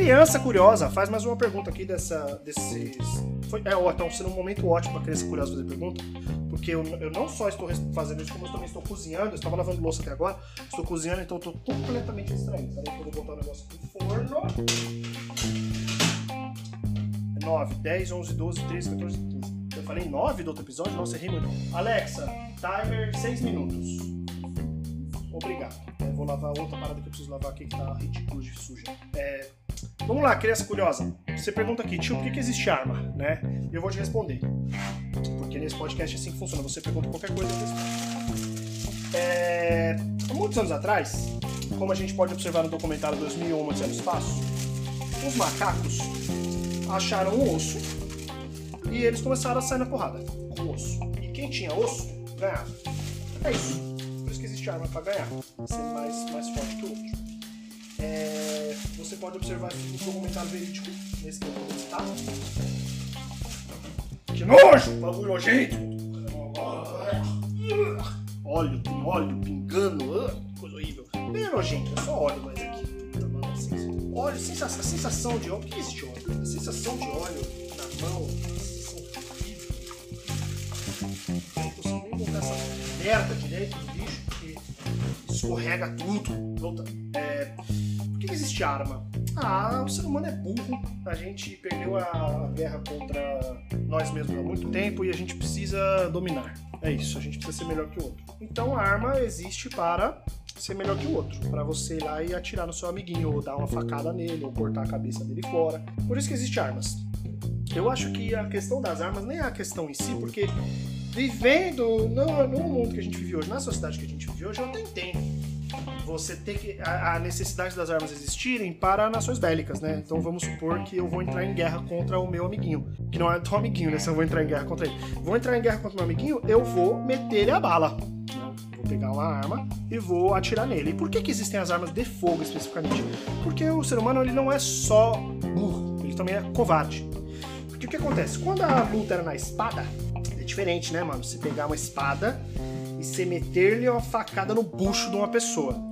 Criança curiosa, faz mais uma pergunta aqui dessa, desses. Foi, é, ó, então sendo um momento ótimo para criança curiosa fazer pergunta, porque eu, eu não só estou fazendo isso, como eu também estou cozinhando. Eu estava lavando louça até agora, estou cozinhando, então estou completamente distraído. Peraí eu vou botar o negócio aqui no forno. 9, 10, 11, 12, 13, 14, 15. Eu falei 9 do outro episódio? Nossa, errei muito. Alexa, timer 6 minutos. Obrigado. É, vou lavar outra parada que eu preciso lavar aqui que tá ridículo de suja. É, vamos lá, criança curiosa. Você pergunta aqui, tio, por que, que existe arma? Né? Eu vou te responder. Porque nesse podcast é assim que funciona. Você pergunta qualquer coisa. É, muitos anos atrás, como a gente pode observar no documentário 2001 Odisseia no Espaço, os macacos acharam um osso e eles começaram a sair na porrada com o osso. E quem tinha osso, ganhava. É isso. Por isso que existe arma para ganhar. Ser mais, mais forte que o outro. É, você pode observar aqui no documentário verídico, nesse que eu vou citar. Que nojo! Bagulho nojento! Óleo, tem óleo pingando, ah, coisa horrível. Bem nojento, é só óleo, mas aqui. Assim, óleo, sensação, sensação de óleo. Por que existe óleo? A sensação de óleo na mão, eu não consigo nem botar essa merda direito no bicho, porque escorrega tudo. Volta. É, por que existe arma? Ah, o ser humano é burro. A gente perdeu a guerra contra nós mesmos há muito tempo e a gente precisa dominar. É isso, a gente precisa ser melhor que o outro. Então a arma existe para ser melhor que o outro, para você ir lá e atirar no seu amiguinho, ou dar uma facada nele, ou cortar a cabeça dele fora. Por isso que existem armas. Eu acho que a questão das armas nem é a questão em si, porque vivendo no, no mundo que a gente vive hoje, na sociedade que a gente vive hoje, eu até entendo você ter que a, a, necessidade das armas existirem para nações bélicas, né? Então vamos supor que eu vou entrar em guerra contra o meu amiguinho, que não é teu amiguinho, né? Se eu vou entrar em guerra contra ele, vou entrar em guerra contra o meu amiguinho, eu vou meter ele a bala. Vou pegar uma arma e vou atirar nele. E por que que existem as armas de fogo especificamente? Porque o ser humano ele não é só burro, ele também é covarde. Porque o que acontece? Quando a luta era na espada, é diferente, né, mano? Você pegar uma espada e você meter-lhe uma facada no bucho de uma pessoa.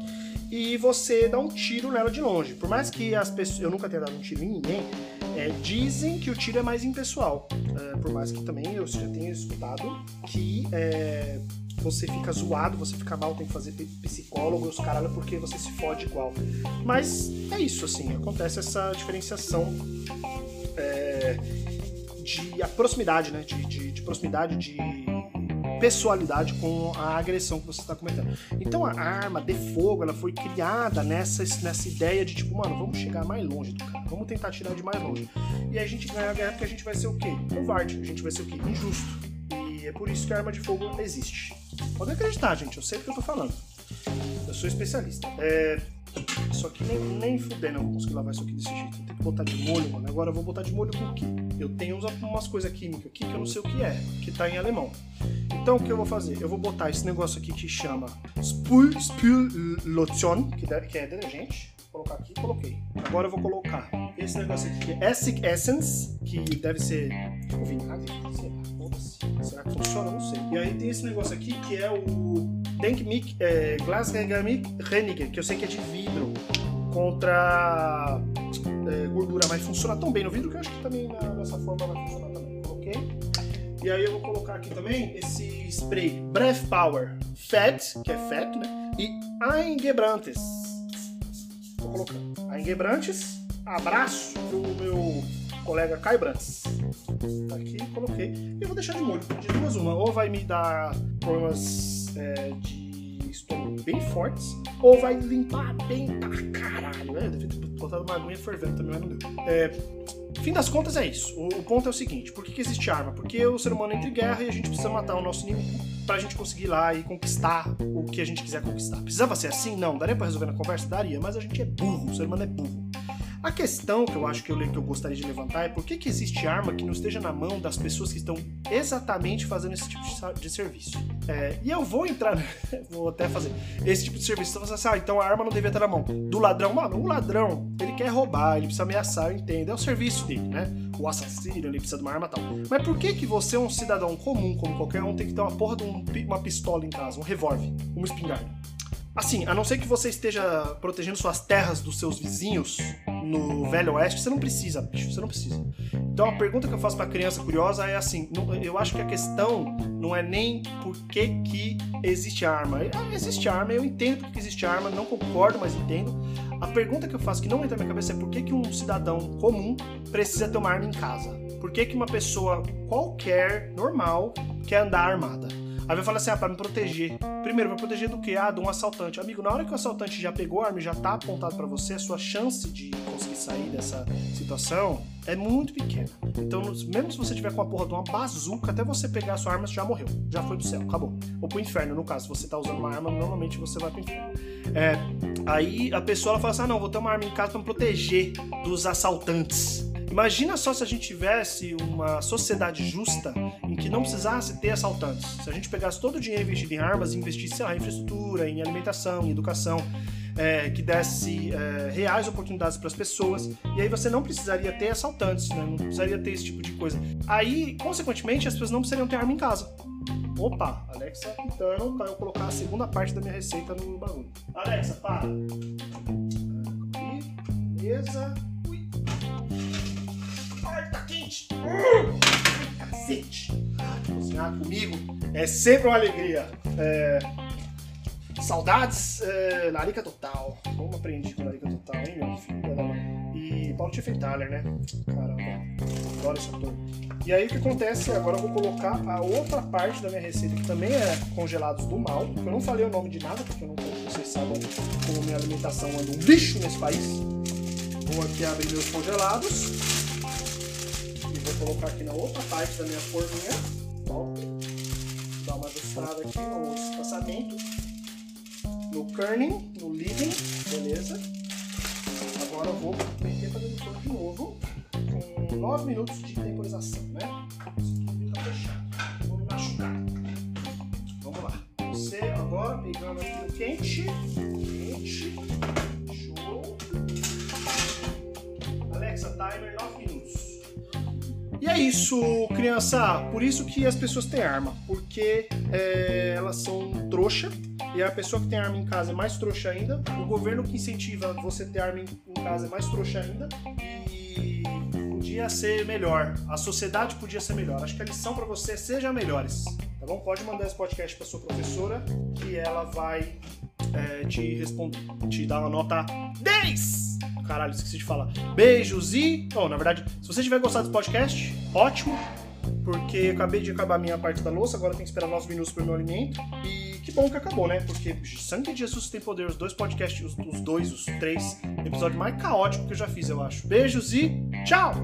E você dá um tiro nela de longe. Por mais que as pessoas. Eu nunca tenha dado um tiro em ninguém, é, dizem que o tiro é mais impessoal. É, por mais que também eu já tenha escutado que é, você fica zoado, você fica mal, tem que fazer psicólogo os caralho porque você se fode igual. Mas é isso, assim, acontece essa diferenciação é, de a proximidade, né? De, de, de, proximidade de pessoalidade com a agressão que você está cometendo. Então a arma de fogo ela foi criada nessa, nessa ideia de tipo, mano, vamos chegar mais longe do cara, vamos tentar tirar de mais longe. E a gente ganha a guerra porque a gente vai ser o quê? Covarde, a gente vai ser o quê? Injusto. E é por isso que a arma de fogo existe. Pode acreditar, gente, eu sei o que eu tô falando. Eu sou especialista. É, isso aqui nem, nem fudendo eu vou conseguir lavar isso aqui desse jeito. Eu tenho que botar de molho, mano. Agora eu vou botar de molho com o quê? Eu tenho umas coisas químicas aqui que eu não sei o que é, que tá em alemão. Então o que eu vou fazer? Eu vou botar esse negócio aqui que chama Spül, Spüllotion, que, que é detergente. Vou colocar aqui, coloquei. Agora eu vou colocar esse negócio aqui que é Essig Essence, que deve ser vinagre, Será que Não sei. E aí tem esse negócio aqui que é o Denkmik, é, Glasregamik Reniger, que eu sei que é de vidro contra é, gordura, mas funciona tão bem no vidro que eu acho que também nessa forma vai funcionar também. Coloquei. E aí eu vou colocar aqui também esse spray Breath Power Fat, que é fat, né? E Eingebrantes. Vou colocar Eingebrantes. Abraço pro meu colega Brantes. Tá aqui, coloquei. E vou deixar de molho. De duas uma. Ou vai me dar problemas é, de estômago bem fortes, ou vai limpar bem pra caralho. É, deve ter botado uma aguinha fervendo também, mas não deu. É, fim das contas é isso. O, o, ponto é o seguinte: por que, que existe arma? Porque o ser humano entra em guerra e a gente precisa matar o nosso inimigo pra gente conseguir ir lá e conquistar o que a gente quiser conquistar. Precisava ser assim? Não. Daria pra resolver na conversa? Daria, mas a gente é burro, o ser humano é burro. A questão que eu acho que eu, que eu gostaria de levantar é por que, que existe arma que não esteja na mão das pessoas que estão exatamente fazendo esse tipo de, serviço. É, e eu vou entrar, vou até fazer esse tipo de serviço. Então você assim, ah, então a arma não devia estar na mão do ladrão. Mano, o ladrão, ele quer roubar, ele precisa ameaçar, eu entendo. É o serviço dele, né? O assassino, ele precisa de uma arma e tal. Mas por que que você, um cidadão comum, como qualquer um, tem que ter uma porra de um, uma pistola em casa, um revólver, uma espingarda? Assim, a não ser que você esteja protegendo suas terras dos seus vizinhos no Velho Oeste, você não precisa, bicho, você não precisa. Então a pergunta que eu faço pra criança curiosa é assim: eu acho que a questão não é nem por que, que existe arma. Ah, existe arma, eu entendo porque existe arma, não concordo, mas entendo. A pergunta que eu faço que não entra na minha cabeça é por que, que um cidadão comum precisa ter uma arma em casa? Por que, que uma pessoa qualquer, normal, quer andar armada? Aí vai falar assim, ah, pra me proteger. Primeiro, pra proteger do quê? Ah, de um assaltante. Amigo, na hora que o assaltante já pegou a arma e já tá apontado para você, a sua chance de conseguir sair dessa situação é muito pequena. Então, mesmo se você tiver com a porra de uma bazuca, até você pegar a sua arma, você já morreu. Já foi pro céu, acabou. Ou pro inferno, no caso. Se você tá usando uma arma, normalmente você vai pro inferno. É, aí a pessoa ela fala assim, ah, não, vou ter uma arma em casa pra me proteger dos assaltantes. Imagina só se a gente tivesse uma sociedade justa em que não precisasse ter assaltantes. Se a gente pegasse todo o dinheiro investido em armas e investisse lá, em infraestrutura, em alimentação, em educação, é, que desse é, reais oportunidades para as pessoas. E aí você não precisaria ter assaltantes, né? não precisaria ter esse tipo de coisa. Aí, consequentemente, as pessoas não precisariam ter arma em casa. Opa, Alexa pitando para eu colocar a segunda parte da minha receita no bagulho. Alexa, para. Beleza cacete. Cozinhar comigo é sempre uma alegria. É... Saudades, é... Larica Total. Como aprendi com Larica Total, hein, meu filho. E Paulo Tiefenthaler, né? Caramba, adoro esse ator. E aí o que acontece? Agora eu vou colocar a outra parte da minha receita, que também é congelados do mal. Eu não falei o nome de nada, porque eu não vocês sabem como minha alimentação anda um lixo nesse país. Vou aqui abrir meus congelados colocar aqui na outra parte da minha forminha. Volta. Dar uma ajustada aqui no espaçamento. No kerning, no leading, beleza. Agora eu vou meter para dentro de novo. Com 9 minutos de temporização, né? Isso aqui tá fechado. Vou me machucar. Vamos lá. Você agora pegando aqui o quente. Quente. Show. Alexa, timer 9 minutos. E é isso, criança. Por isso que as pessoas têm arma, porque é, elas são trouxa. E a pessoa que tem arma em casa é mais trouxa ainda. O governo que incentiva você ter arma em casa é mais trouxa ainda. E podia ser melhor. A sociedade podia ser melhor. Acho que a lição para você é seja melhores. Tá bom? Pode mandar esse podcast para sua professora que ela vai é, te responder, te dar uma nota 10! Caralho, esqueci de falar. Beijos e. Bom, na verdade, se você tiver gostado desse podcast, ótimo. Porque acabei de acabar a minha parte da louça, agora tem que esperar 9 minutos pro meu alimento. E que bom que acabou, né? Porque Sangue de Jesus tem poder, os dois podcasts, os, os dois, os três, episódio mais caótico que eu já fiz, eu acho. Beijos e tchau!